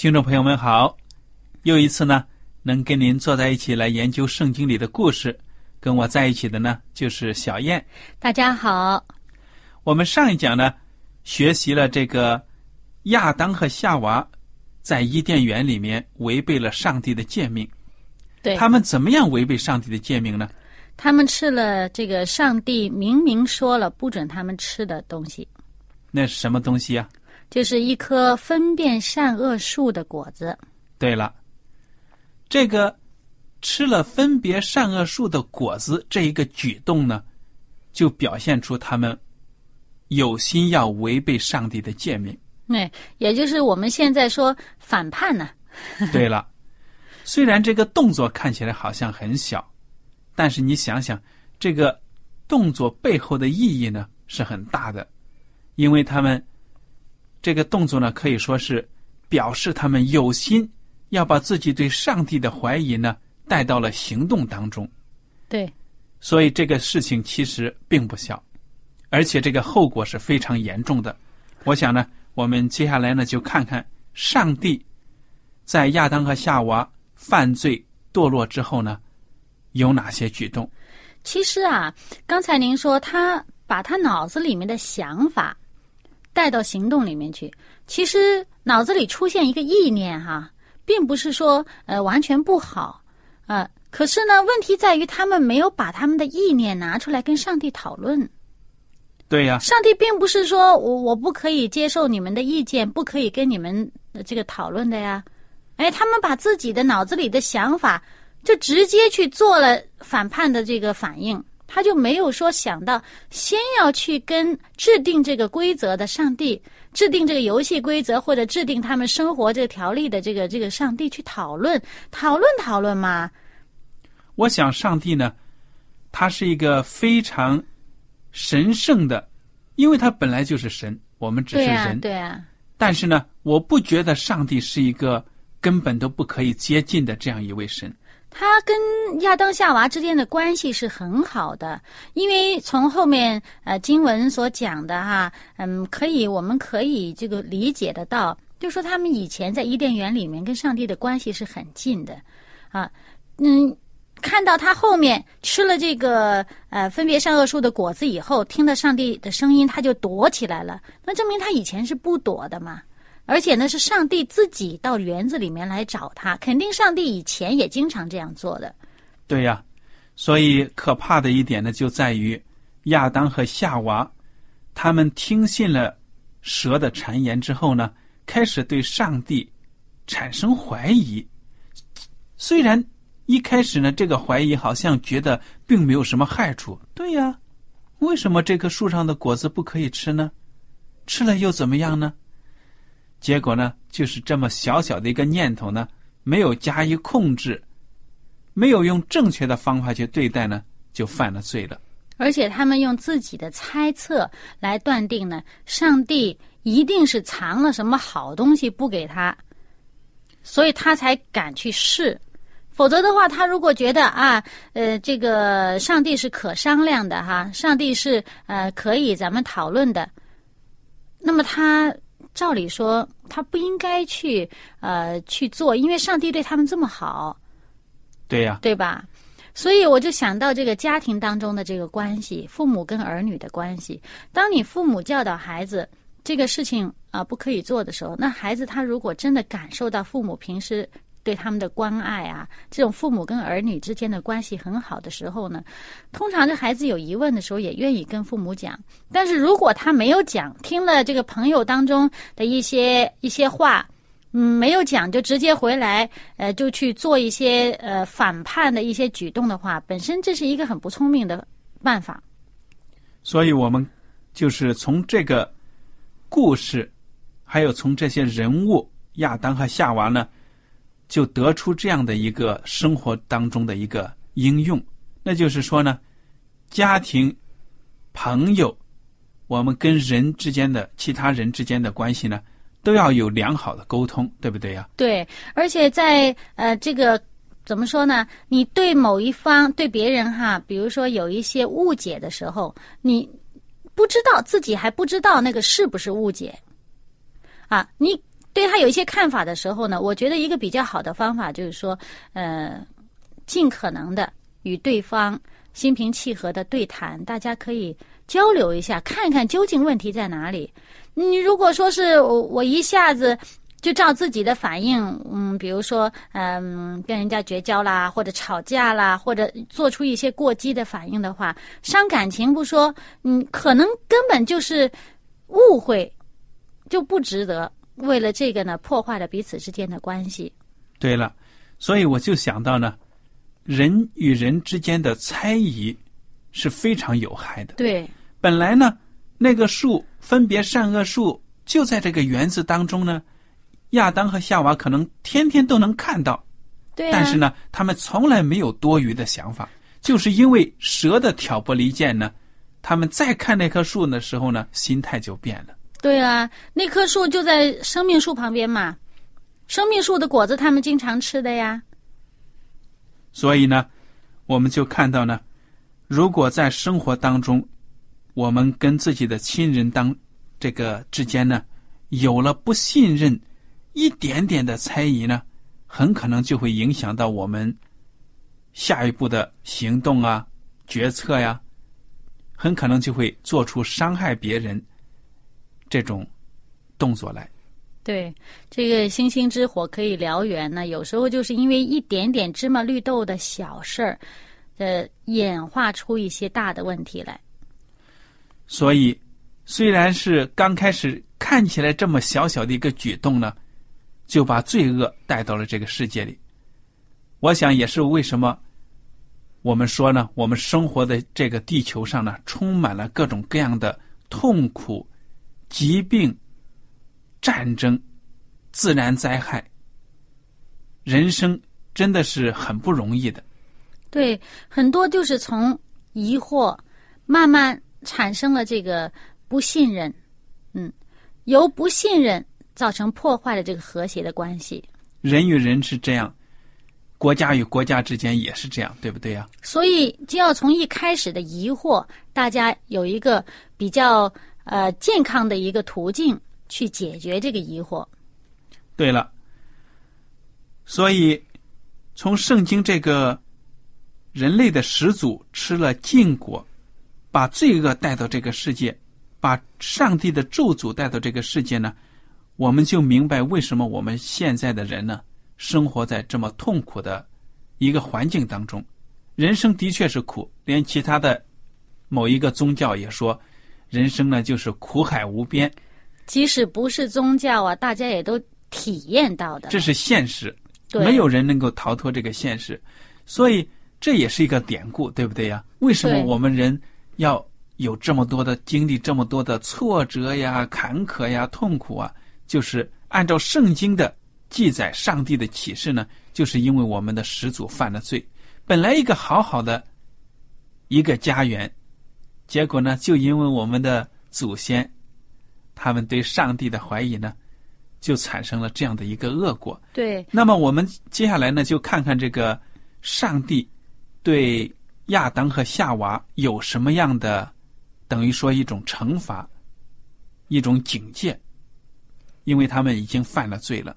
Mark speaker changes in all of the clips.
Speaker 1: 听众朋友们好，又一次呢，能跟您坐在一起来研究圣经里的故事，跟我在一起的呢，就是小燕。
Speaker 2: 大家好。
Speaker 1: 我们上一讲呢，学习了这个亚当和夏娃在伊甸园里面违背了上帝的诫命。
Speaker 2: 对，
Speaker 1: 他们怎么样违背上帝的诫命呢？
Speaker 2: 他们吃了这个上帝明明说了不准他们吃的东西。
Speaker 1: 那是什么东西呀？
Speaker 2: 就是一棵分辨善恶树的果子。
Speaker 1: 对了，这个吃了分别善恶树的果子这一个举动呢，就表现出他们。有心要违背上帝的诫命，
Speaker 2: 对，也就是我们现在说反叛呢。
Speaker 1: 对了，虽然这个动作看起来好像很小，但是你想想，这个动作背后的意义呢是很大的，因为他们这个动作呢可以说是表示他们有心要把自己对上帝的怀疑呢带到了行动当中。
Speaker 2: 对，
Speaker 1: 所以这个事情其实并不小。而且这个后果是非常严重的。我想呢，我们接下来呢就看看上帝在亚当和夏娃犯罪堕落之后呢有哪些举动。
Speaker 2: 其实啊，刚才您说他把他脑子里面的想法带到行动里面去，其实脑子里出现一个意念哈，并不是说呃完全不好啊。可是呢，问题在于他们没有把他们的意念拿出来跟上帝讨论。
Speaker 1: 对呀，
Speaker 2: 上帝并不是说我我不可以接受你们的意见，不可以跟你们这个讨论的呀。哎，他们把自己的脑子里的想法就直接去做了反叛的这个反应，他就没有说想到先要去跟制定这个规则的上帝、制定这个游戏规则或者制定他们生活这个条例的这个这个上帝去讨论讨论讨论嘛。
Speaker 1: 我想上帝呢，他是一个非常。神圣的，因为他本来就是神，我们只是人。
Speaker 2: 对啊。
Speaker 1: 但是呢，我不觉得上帝是一个根本都不可以接近的这样一位神。
Speaker 2: 他跟亚当夏娃之间的关系是很好的，因为从后面呃经文所讲的哈，嗯，可以我们可以这个理解得到，就说他们以前在伊甸园里面跟上帝的关系是很近的，啊，嗯。看到他后面吃了这个呃分别善恶树的果子以后，听到上帝的声音，他就躲起来了。那证明他以前是不躲的嘛？而且呢，是上帝自己到园子里面来找他，肯定上帝以前也经常这样做的。
Speaker 1: 对呀，所以可怕的一点呢，就在于亚当和夏娃他们听信了蛇的谗言之后呢，开始对上帝产生怀疑。虽然。一开始呢，这个怀疑好像觉得并没有什么害处。对呀，为什么这棵树上的果子不可以吃呢？吃了又怎么样呢？结果呢，就是这么小小的一个念头呢，没有加以控制，没有用正确的方法去对待呢，就犯了罪了。
Speaker 2: 而且他们用自己的猜测来断定呢，上帝一定是藏了什么好东西不给他，所以他才敢去试。否则的话，他如果觉得啊，呃，这个上帝是可商量的哈，上帝是呃可以咱们讨论的，那么他照理说他不应该去呃去做，因为上帝对他们这么好，
Speaker 1: 对呀、
Speaker 2: 对吧？所以我就想到这个家庭当中的这个关系，父母跟儿女的关系。当你父母教导孩子这个事情啊、不可以做的时候，那孩子他如果真的感受到父母平时对他们的关爱啊，这种父母跟儿女之间的关系很好的时候呢，通常这孩子有疑问的时候也愿意跟父母讲。但是如果他没有讲，听了这个朋友当中的一些一些话，嗯，没有讲就直接回来，呃，就去做一些呃反叛的一些举动的话，本身这是一个很不聪明的办法。
Speaker 1: 所以我们就是从这个故事，还有从这些人物亚当和夏娃呢，就得出这样的一个生活当中的一个应用，那就是说呢，家庭、朋友，我们跟人之间的其他人之间的关系呢，都要有良好的沟通，对不对呀？
Speaker 2: 对，而且在呃这个怎么说呢？你对某一方对别人哈，比如说有一些误解的时候，你不知道自己还不知道那个是不是误解啊？你对他有一些看法的时候呢，我觉得一个比较好的方法就是说，呃，尽可能的与对方心平气和的对谈，大家可以交流一下，看看究竟问题在哪里。你如果说是我我一下子就照自己的反应，嗯，比如说嗯跟人家绝交啦，或者吵架啦，或者做出一些过激的反应的话，伤感情不说，嗯，可能根本就是误会，就不值得。为了这个呢，破坏了彼此之间的关系。
Speaker 1: 对了，所以我就想到呢，人与人之间的猜疑是非常有害的。
Speaker 2: 对，
Speaker 1: 本来呢，那个树分别善恶树就在这个园子当中呢，亚当和夏娃可能天天都能看到，
Speaker 2: 对、啊。
Speaker 1: 但是呢，他们从来没有多余的想法，就是因为蛇的挑拨离间呢，他们再看那棵树的时候呢，心态就变了。
Speaker 2: 对啊，那棵树就在生命树旁边嘛，生命树的果子他们经常吃的呀。
Speaker 1: 所以呢，我们就看到呢，如果在生活当中，我们跟自己的亲人当这个之间呢，有了不信任，一点点的猜疑呢，很可能就会影响到我们下一步的行动啊、决策呀，很可能就会做出伤害别人这种动作来。
Speaker 2: 对，这个星星之火可以燎原呢，有时候就是因为一点点芝麻绿豆的小事儿，呃，演化出一些大的问题来。
Speaker 1: 所以，虽然是刚开始看起来这么小小的一个举动呢，就把罪恶带到了这个世界里。我想也是为什么我们说呢，我们生活的这个地球上呢，充满了各种各样的痛苦、疾病。战争、自然灾害，人生真的是很不容易的。
Speaker 2: 对，很多就是从疑惑慢慢产生了这个不信任，嗯，由不信任造成破坏了这个和谐的关系。
Speaker 1: 人与人是这样，国家与国家之间也是这样，对不对呀、啊？
Speaker 2: 所以就要从一开始的疑惑，大家有一个比较呃健康的一个途径。去解决这个疑惑。
Speaker 1: 对了，所以从圣经这个人类的始祖吃了禁果，把罪恶带到这个世界，把上帝的咒诅带到这个世界呢，我们就明白为什么我们现在的人呢，生活在这么痛苦的一个环境当中。人生的确是苦，连其他的某一个宗教也说，人生呢就是苦海无边。
Speaker 2: 即使不是宗教啊，大家也都体验到的。
Speaker 1: 这是现实，没有人能够逃脱这个现实，所以这也是一个典故，对不对呀？为什么我们人要有这么多的经历，这么多的挫折呀、坎坷呀、痛苦啊？就是按照圣经的记载，上帝的启示呢，就是因为我们的始祖犯了罪，本来一个好好的一个家园，结果呢，就因为我们的祖先，他们对上帝的怀疑呢，就产生了这样的一个恶果。
Speaker 2: 对，
Speaker 1: 那么我们接下来呢，就看看这个上帝对亚当和夏娃有什么样的，等于说一种惩罚，一种警戒，因为他们已经犯了罪了。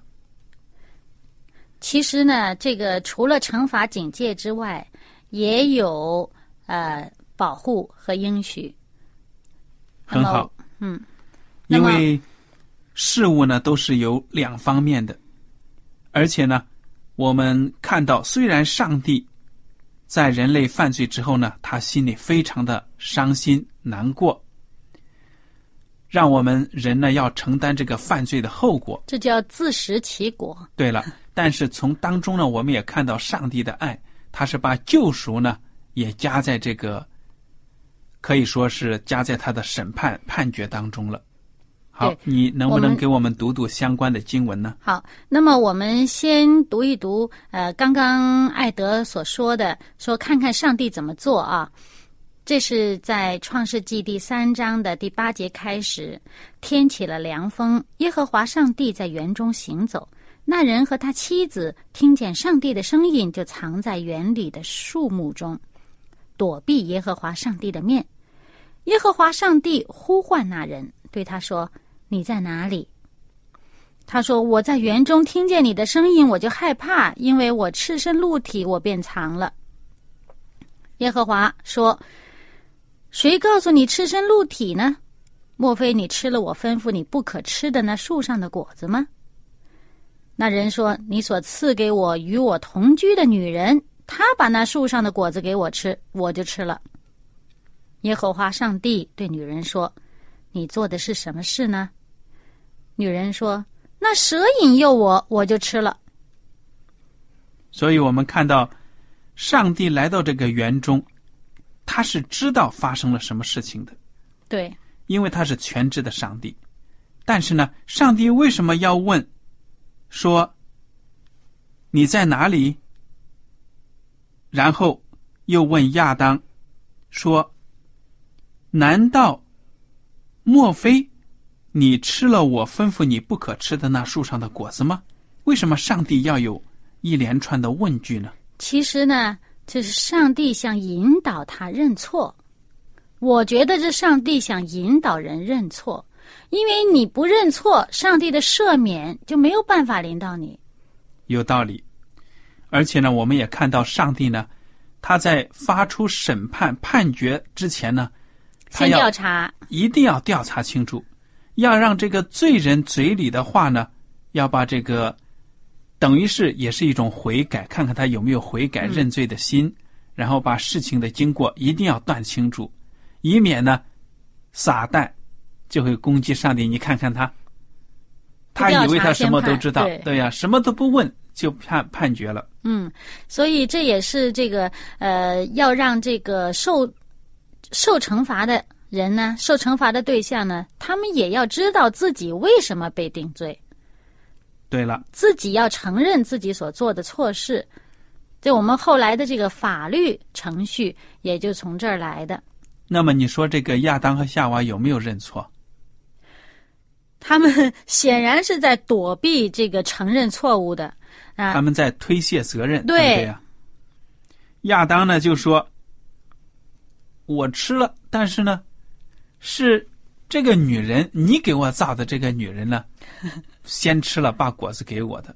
Speaker 2: 其实呢，这个除了惩罚警戒之外，也有呃保护和应许。
Speaker 1: 很好，
Speaker 2: 嗯，
Speaker 1: 因为事物呢都是有两方面的，而且呢，我们看到虽然上帝在人类犯罪之后呢，他心里非常的伤心难过，让我们人呢要承担这个犯罪的后果。
Speaker 2: 这叫自食其果。
Speaker 1: 对了，但是从当中呢，我们也看到上帝的爱，他是把救赎呢也加在这个，可以说是加在他的审判判决当中了。好，你能不能给我们读读相关的经文呢？
Speaker 2: 好，那么我们先读一读，呃，刚刚艾德所说的，说看看上帝怎么做啊。这是在创世纪第三章的第八节开始，天起了凉风，耶和华上帝在园中行走。那人和他妻子听见上帝的声音，就藏在园里的树木中，躲避耶和华上帝的面。耶和华上帝呼唤那人，对他说：“你在哪里？”他说：“我在园中听见你的声音，我就害怕，因为我赤身露体，我便藏了。”耶和华说：“谁告诉你赤身露体呢？莫非你吃了我吩咐你不可吃的那树上的果子吗？”那人说：“你所赐给我与我同居的女人，她把那树上的果子给我吃，我就吃了。”耶和华上帝对女人说：“你做的是什么事呢？”女人说：“那蛇引诱我，我就吃了。
Speaker 1: 所以我们看到，上帝来到这个园中，他是知道发生了什么事情的，”
Speaker 2: 对，
Speaker 1: 因为他是全知的上帝。但是呢，上帝为什么要问，说你在哪里？然后又问亚当说：“难道莫非你吃了我吩咐你不可吃的那树上的果子吗？”为什么上帝要有一连串的问句呢？
Speaker 2: 其实呢，这是上帝想引导他认错。我觉得这上帝想引导人认错，因为你不认错，上帝的赦免就没有办法临到你。
Speaker 1: 有道理。而且呢，我们也看到上帝呢，他在发出审判判决之前呢，他
Speaker 2: 先调查，
Speaker 1: 一定要调查清楚，要让这个罪人嘴里的话呢，要把这个等于是也是一种悔改，看看他有没有悔改
Speaker 2: 嗯
Speaker 1: 认罪的心，然后把事情的经过一定要断清楚，以免呢，撒旦就会攻击上帝。你看看他，他以为他什么都知道对呀、什么都不问就判判决了。
Speaker 2: 嗯，所以这也是这个呃，要让这个受受惩罚的人呢，受惩罚的对象呢，他们也要知道自己为什么被定罪。
Speaker 1: 对了，
Speaker 2: 自己要承认自己所做的错事，这我们后来的这个法律程序也就从这儿来的。
Speaker 1: 那么你说这个亚当和夏娃有没有认错？
Speaker 2: 他们显然是在躲避这个承认错误的啊
Speaker 1: 他，们在推卸责任，
Speaker 2: 对
Speaker 1: 对不对呀？亚当呢就说：“我吃了，但是呢，是这个女人，你给我造的这个女人呢，先吃了，把果子给我的。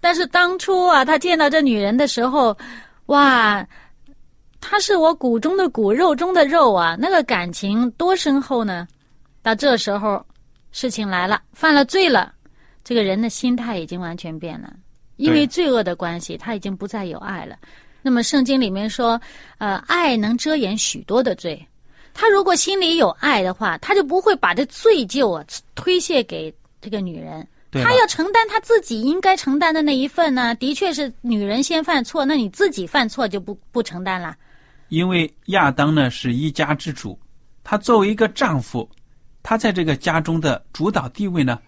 Speaker 2: 但是当初啊，他见到这女人的时候，哇，她是我骨中的骨，肉中的肉啊，那个感情多深厚呢？到这时候，事情来了，犯了罪了，这个人的心态已经完全变了，因为罪恶的关系，他已经不再有爱了。那么圣经里面说，呃，爱能遮掩许多的罪。他如果心里有爱的话，他就不会把这罪疚啊推卸给这个女人。他要承担他自己应该承担的那一份呢。的确是女人先犯错，那你自己犯错就不不承担了。
Speaker 1: 因为亚当呢是一家之主，他作为一个丈夫，他在这个家中的主导地位呢，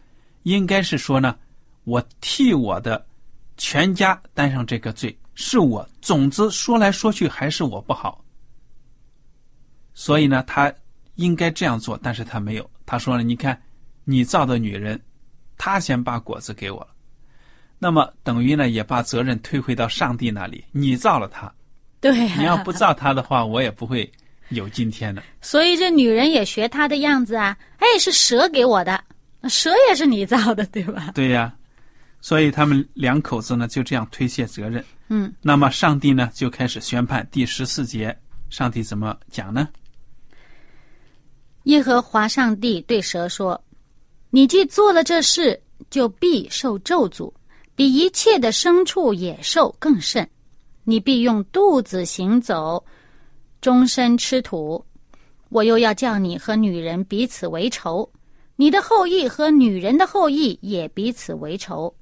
Speaker 1: 应该是说呢，我替我的全家担上这个罪，是我，总之说来说去还是我不好。所以呢，他应该这样做，但是他没有。他说了：“你看，你造的女人，他先把果子给我了，那么等于呢，也把责任推回到上帝那里。你造了他，
Speaker 2: 对、
Speaker 1: 你要不造他的话，我也不会有今天的。
Speaker 2: 所以这女人也学他的样子啊，哎，是蛇给我的，蛇也是你造的，对吧？
Speaker 1: 对呀，所以他们两口子呢就这样推卸责任。
Speaker 2: 嗯，
Speaker 1: 那么上帝呢就开始宣判。第十四节，上帝怎么讲呢？
Speaker 2: 耶和华上帝对蛇说：“你既做了这事，就必受咒诅，比一切的牲畜野兽更甚。你必用肚子行走，终身吃土。我又要叫你和女人彼此为仇，你的后裔和女人的后裔也彼此为仇。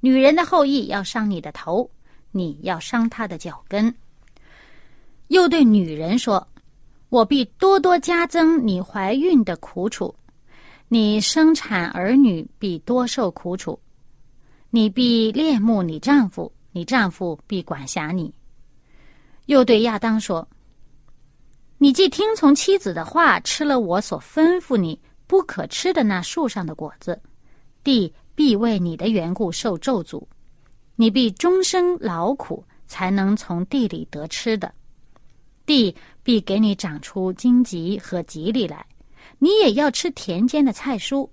Speaker 2: 女人的后裔要伤你的头，你要伤她的脚跟。”又对女人说。我必多多加增你怀孕的苦楚，你生产儿女必多受苦楚，你必恋慕你丈夫，你丈夫必管辖你。又对亚当说：“你既听从妻子的话，吃了我所吩咐你不可吃的那树上的果子，地必为你的缘故受咒诅，你必终生劳苦，才能从地里得吃的。”地必给你长出荆棘和吉利来，你也要吃田间的菜蔬，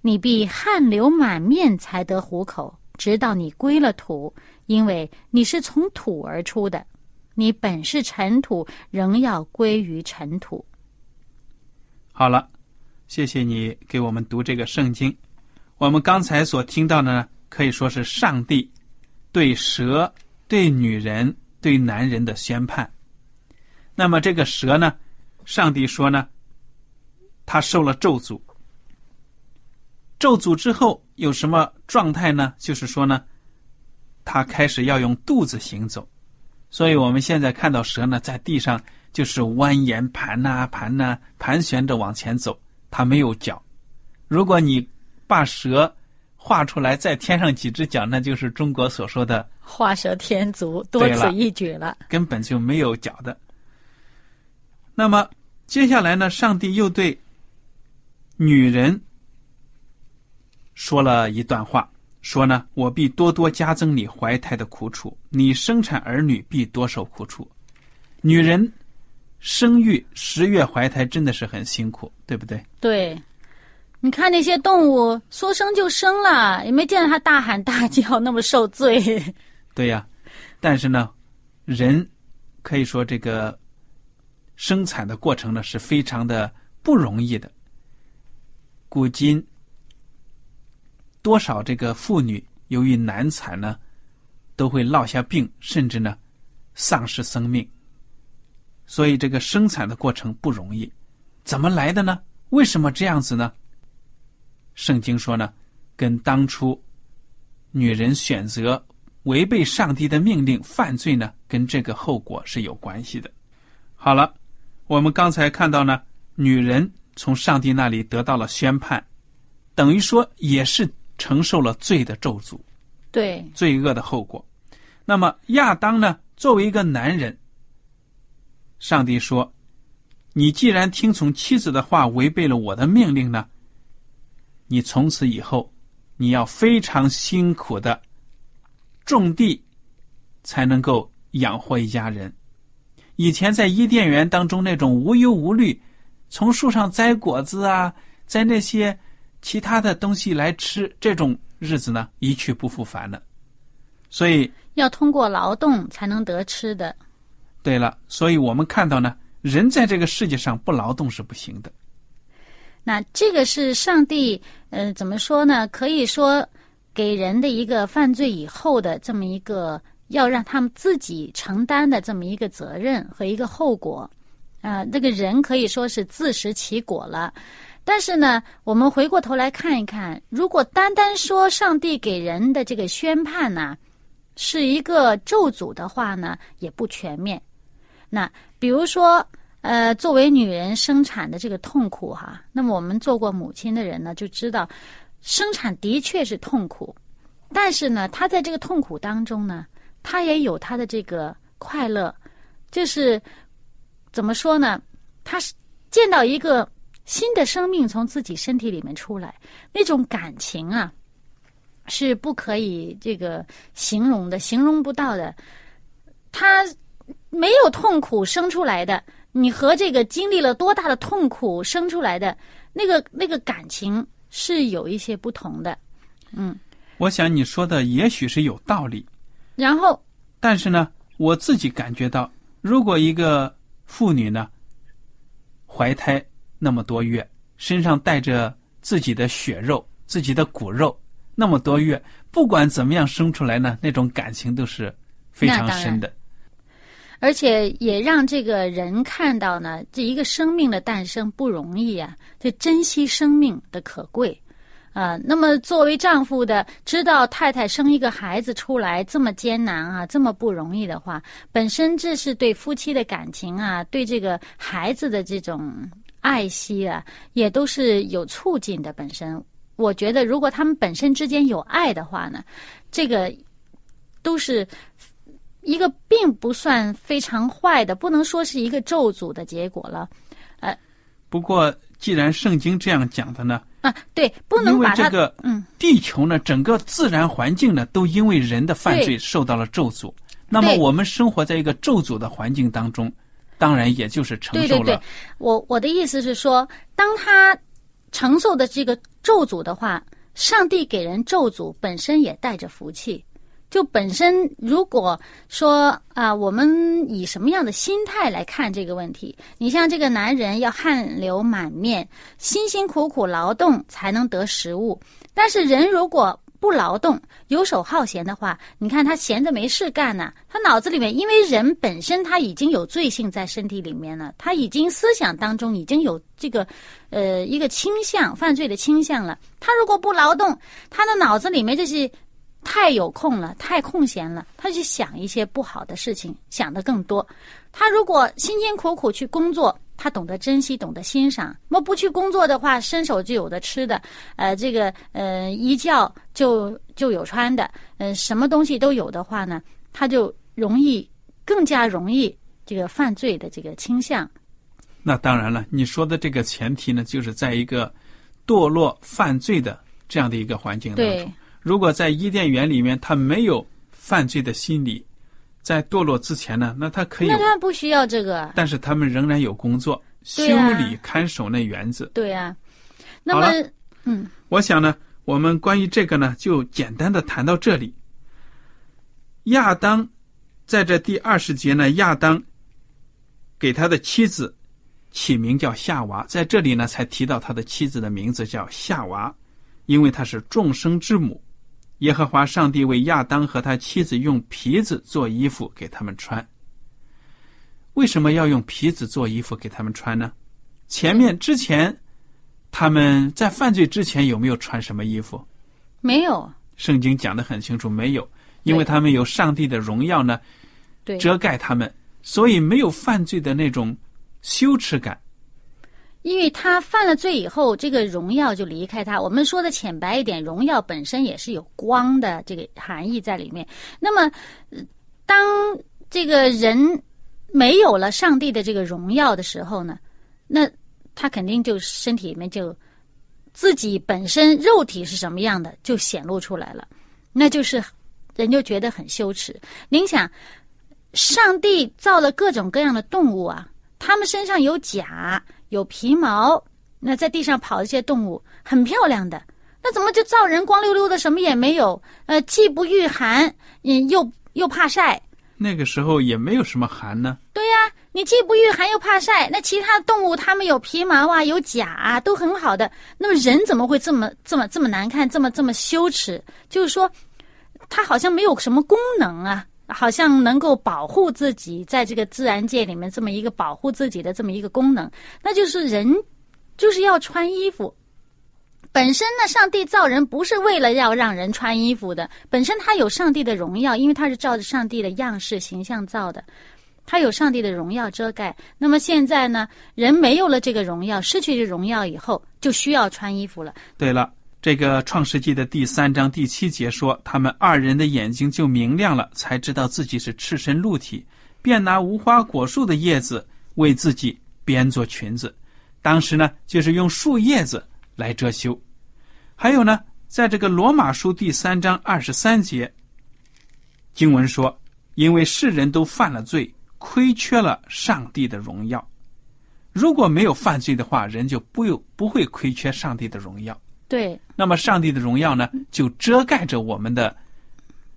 Speaker 2: 你必汗流满面才得糊口，直到你归了土，因为你是从土而出的，你本是尘土，仍要归于尘土。
Speaker 1: 好了，谢谢你给我们读这个圣经。我们刚才所听到的呢，可以说是上帝对蛇、对女人、对男人的宣判。那么这个蛇呢？上帝说呢，他受了咒诅。咒诅之后有什么状态呢？就是说呢，他开始要用肚子行走。所以我们现在看到蛇呢，在地上就是蜿蜒盘呐盘呐盘旋着往前走，它没有脚。如果你把蛇画出来，再添上几只脚，那就是中国所说的
Speaker 2: 画蛇添足，多此一举了，
Speaker 1: 根本就没有脚的。那么接下来呢？上帝又对女人说了一段话，说呢：“我必多多加增你怀胎的苦楚，你生产儿女必多受苦楚。”女人生育十月怀胎真的是很辛苦，对不对？
Speaker 2: 对，你看那些动物说生就生了，也没见它大喊大叫那么受罪。
Speaker 1: 对呀，但是呢，人可以说这个。生产的过程呢是非常的不容易的。古今多少这个妇女由于难产呢，都会落下病，甚至呢丧失生命。所以这个生产的过程不容易，怎么来的呢？为什么这样子呢？圣经说呢，跟当初女人选择违背上帝的命令犯罪呢，跟这个后果是有关系的。好了。我们刚才看到呢，女人从上帝那里得到了宣判，等于说也是承受了罪的咒诅，
Speaker 2: 对
Speaker 1: 罪恶的后果。那么亚当呢，作为一个男人，上帝说：“你既然听从妻子的话，违背了我的命令呢，你从此以后，你要非常辛苦的种地，才能够养活一家人。”以前在伊甸园当中那种无忧无虑，从树上摘果子啊，摘那些其他的东西来吃，这种日子呢一去不复返了。所以
Speaker 2: 要通过劳动才能得吃的。
Speaker 1: 对了，所以我们看到呢，人在这个世界上不劳动是不行的。
Speaker 2: 那这个是上帝，呃，怎么说呢？可以说给人的一个犯罪以后的这么一个。要让他们自己承担的这么一个责任和一个后果，啊，这个人可以说是自食其果了。但是呢，我们回过头来看一看，如果单单说上帝给人的这个宣判呢，是一个咒诅的话呢，也不全面。那比如说，呃，作为女人生产的这个痛苦哈，那么我们做过母亲的人呢，就知道生产的确是痛苦，但是呢，她在这个痛苦当中呢。她也有她的这个快乐，就是怎么说呢？他是见到一个新的生命从自己身体里面出来，那种感情啊，是不可以这个形容的，形容不到的。他没有痛苦生出来的，你和这个经历了多大的痛苦生出来的那个那个感情是有一些不同的。嗯，
Speaker 1: 我想你说的也许是有道理，
Speaker 2: 然后
Speaker 1: 但是呢，我自己感觉到，如果一个妇女呢，怀胎那么多月，身上带着自己的血肉、自己的骨肉，那么多月，不管怎么样生出来呢，那种感情都是非常深的。
Speaker 2: 而且也让这个人看到呢，这一个生命的诞生不容易啊，这珍惜生命的可贵。啊、那么作为丈夫的，知道太太生一个孩子出来这么艰难啊，这么不容易的话，本身这是对夫妻的感情啊，对这个孩子的这种爱惜啊，也都是有促进的。本身，我觉得如果他们本身之间有爱的话呢，这个都是一个并不算非常坏的，不能说是一个咒诅的结果了呃
Speaker 1: 不过，既然圣经这样讲的呢，
Speaker 2: 啊。对，不能把
Speaker 1: 这个
Speaker 2: 嗯，
Speaker 1: 地球呢，整个自然环境呢，都因为人的犯罪受到了咒诅。那么我们生活在一个咒诅的环境当中，当然也就是承受了
Speaker 2: 对对对，我我的意思是说，当他承受的这个咒诅的话，上帝给人咒诅本身也带着福气。就本身，如果说啊，我们以什么样的心态来看这个问题？你像这个男人要汗流满面，辛辛苦苦劳动才能得食物，但是人如果不劳动、游手好闲的话，你看他闲着没事干呢，他脑子里面因为人本身他已经有罪性在身体里面了，他已经思想当中已经有这个呃一个倾向犯罪的倾向了。他如果不劳动，他的脑子里面这些太有空了，太空闲了，他去想一些不好的事情，想的更多。他如果辛辛苦苦去工作，他懂得珍惜，懂得欣赏。那么不去工作的话，伸手就有的吃的，呃，这个呃一觉就就有穿的，呃，什么东西都有的话呢，他就容易更加容易这个犯罪的这个倾向。
Speaker 1: 那当然了，你说的这个前提呢，就是在一个堕落犯罪的这样的一个环境当
Speaker 2: 对
Speaker 1: 中。如果在伊甸园里面他没有犯罪的心理，在堕落之前呢，那他可以
Speaker 2: 那，他不需要这个，
Speaker 1: 但是他们仍然有工作，修理看守那园子。
Speaker 2: 对呀、那么嗯，
Speaker 1: 我想呢，我们关于这个呢，就简单的谈到这里。亚当在这第二十节呢，亚当给他的妻子起名叫夏娃，在这里呢才提到他的妻子的名字叫夏娃，因为她是众生之母。耶和华上帝为亚当和他妻子用皮子做衣服给他们穿。为什么要用皮子做衣服给他们穿呢？前面之前他们在犯罪之前有没有穿什么衣服？
Speaker 2: 没有，
Speaker 1: 圣经讲的很清楚，没有，因为他们有上帝的荣耀呢
Speaker 2: 对，
Speaker 1: 遮盖他们，所以没有犯罪的那种羞耻感。
Speaker 2: 因为他犯了罪以后，这个荣耀就离开他。我们说的浅白一点，荣耀本身也是有光的这个含义在里面。那么，当这个人没有了上帝的这个荣耀的时候呢，那他肯定就身体里面就自己本身肉体是什么样的就显露出来了，那就是人就觉得很羞耻。您想，上帝造了各种各样的动物啊，它们身上有甲。有皮毛，那在地上跑的这些动物很漂亮的，那怎么就造人光溜溜的，什么也没有？呃，既不御寒，嗯，又又怕晒。
Speaker 1: 那个时候也没有什么寒呢，
Speaker 2: 对呀、你既不御寒又怕晒，那其他动物它们有皮毛啊，有甲啊，都很好的。那么人怎么会这么这么这么难看，这么这么羞耻？就是说，它好像没有什么功能啊。好像能够保护自己，在这个自然界里面这么一个保护自己的这么一个功能，那就是人就是要穿衣服。本身呢，上帝造人不是为了要让人穿衣服的，本身他有上帝的荣耀，因为他是照着上帝的样式形象造的，他有上帝的荣耀遮盖。那么现在呢，人没有了这个荣耀，失去这荣耀以后，就需要穿衣服了。
Speaker 1: 对了，这个创世纪的第三章第七节说，他们二人的眼睛就明亮了，才知道自己是赤身露体，便拿无花果树的叶子为自己编做裙子。当时呢，就是用树叶子来遮羞。还有呢，在这个罗马书第三章二十三节，经文说：“因为世人都犯了罪，亏缺了上帝的荣耀。如果没有犯罪的话，人就不有不会亏缺上帝的荣耀。”
Speaker 2: 对，
Speaker 1: 那么上帝的荣耀呢，就遮盖着我们的，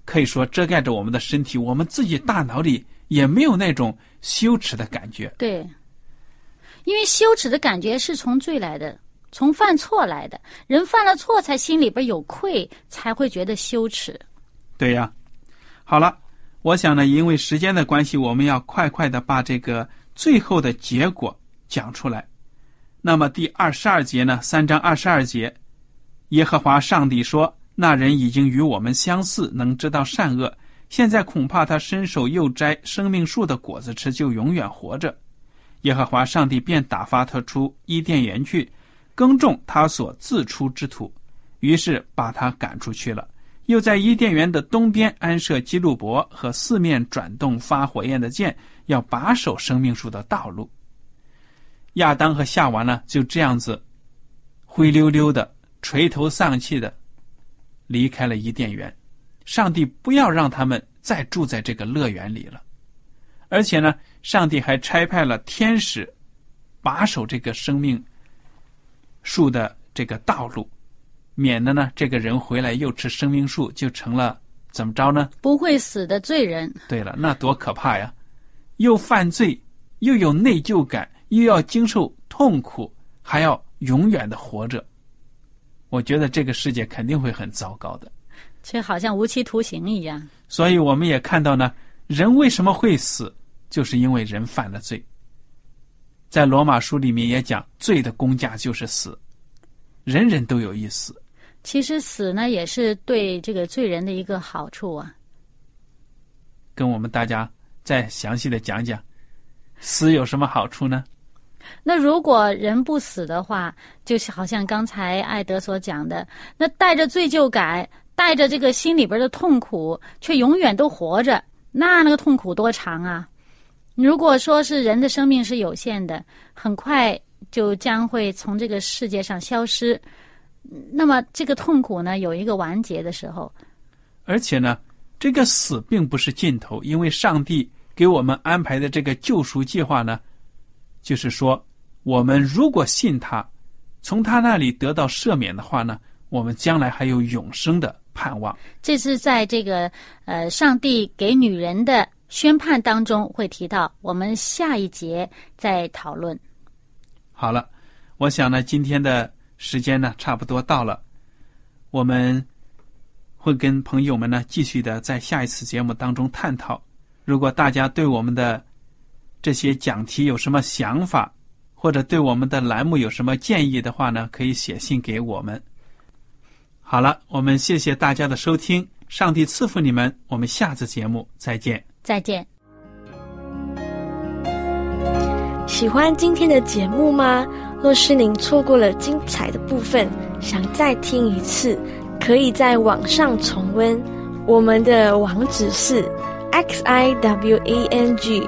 Speaker 1: 可以说遮盖着我们的身体，我们自己大脑里也没有那种羞耻的感觉。
Speaker 2: 对，因为羞耻的感觉是从罪来的，从犯错来的。人犯了错，才心里边有愧，才会觉得羞耻。
Speaker 1: 对呀，好了，我想呢，因为时间的关系，我们要快快的把这个最后的结果讲出来。那么第二十二节呢，三章二十二节。耶和华上帝说：“那人已经与我们相似，能知道善恶。现在恐怕他伸手又摘生命树的果子吃，就永远活着。”耶和华上帝便打发他出伊甸园去，耕种他所自出之土，于是把他赶出去了。又在伊甸园的东边安设基路伯和四面转动发火焰的剑，要把守生命树的道路。亚当和夏娃呢，就这样子灰溜溜的。垂头丧气的离开了伊甸园，上帝不要让他们再住在这个乐园里了，而且呢，上帝还差派了天使把守这个生命树的这个道路，免得呢这个人回来又吃生命树，就成了怎么着呢？
Speaker 2: 不会死的罪人。
Speaker 1: 对了，那多可怕呀！又犯罪，又有内疚感，又要经受痛苦，还要永远的活着。我觉得这个世界肯定会很糟糕的，
Speaker 2: 这好像无期徒刑一样。
Speaker 1: 所以我们也看到呢，人为什么会死，就是因为人犯了罪。在罗马书里面也讲，罪的公价就是死，人人都有一死。
Speaker 2: 其实死呢，也是对这个罪人的一个好处啊。
Speaker 1: 跟我们大家再详细的讲讲，死有什么好处呢？
Speaker 2: 那如果人不死的话，就是好像刚才艾德所讲的，那带着罪疚感，带着这个心里边的痛苦，却永远都活着，那那个痛苦多长啊！如果说是人的生命是有限的，很快就将会从这个世界上消失，那么这个痛苦呢，有一个完结的时候。
Speaker 1: 而且呢，这个死并不是尽头，因为上帝给我们安排的这个救赎计划呢。就是说，我们如果信他，从他那里得到赦免的话呢，我们将来还有永生的盼望。
Speaker 2: 这是在这个呃，上帝给女人的宣判当中会提到，我们下一节再讨论。
Speaker 1: 好了，我想呢，今天的时间呢差不多到了，我们会跟朋友们呢继续的在下一次节目当中探讨。如果大家对我们的这些讲题有什么想法，或者对我们的栏目有什么建议的话呢？可以写信给我们。好了，我们谢谢大家的收听，上帝赐福你们，我们下次节目再见。
Speaker 2: 再见。
Speaker 3: 喜欢今天的节目吗？若是您错过了精彩的部分，想再听一次，可以在网上重温。我们的网址是 x i w a n g。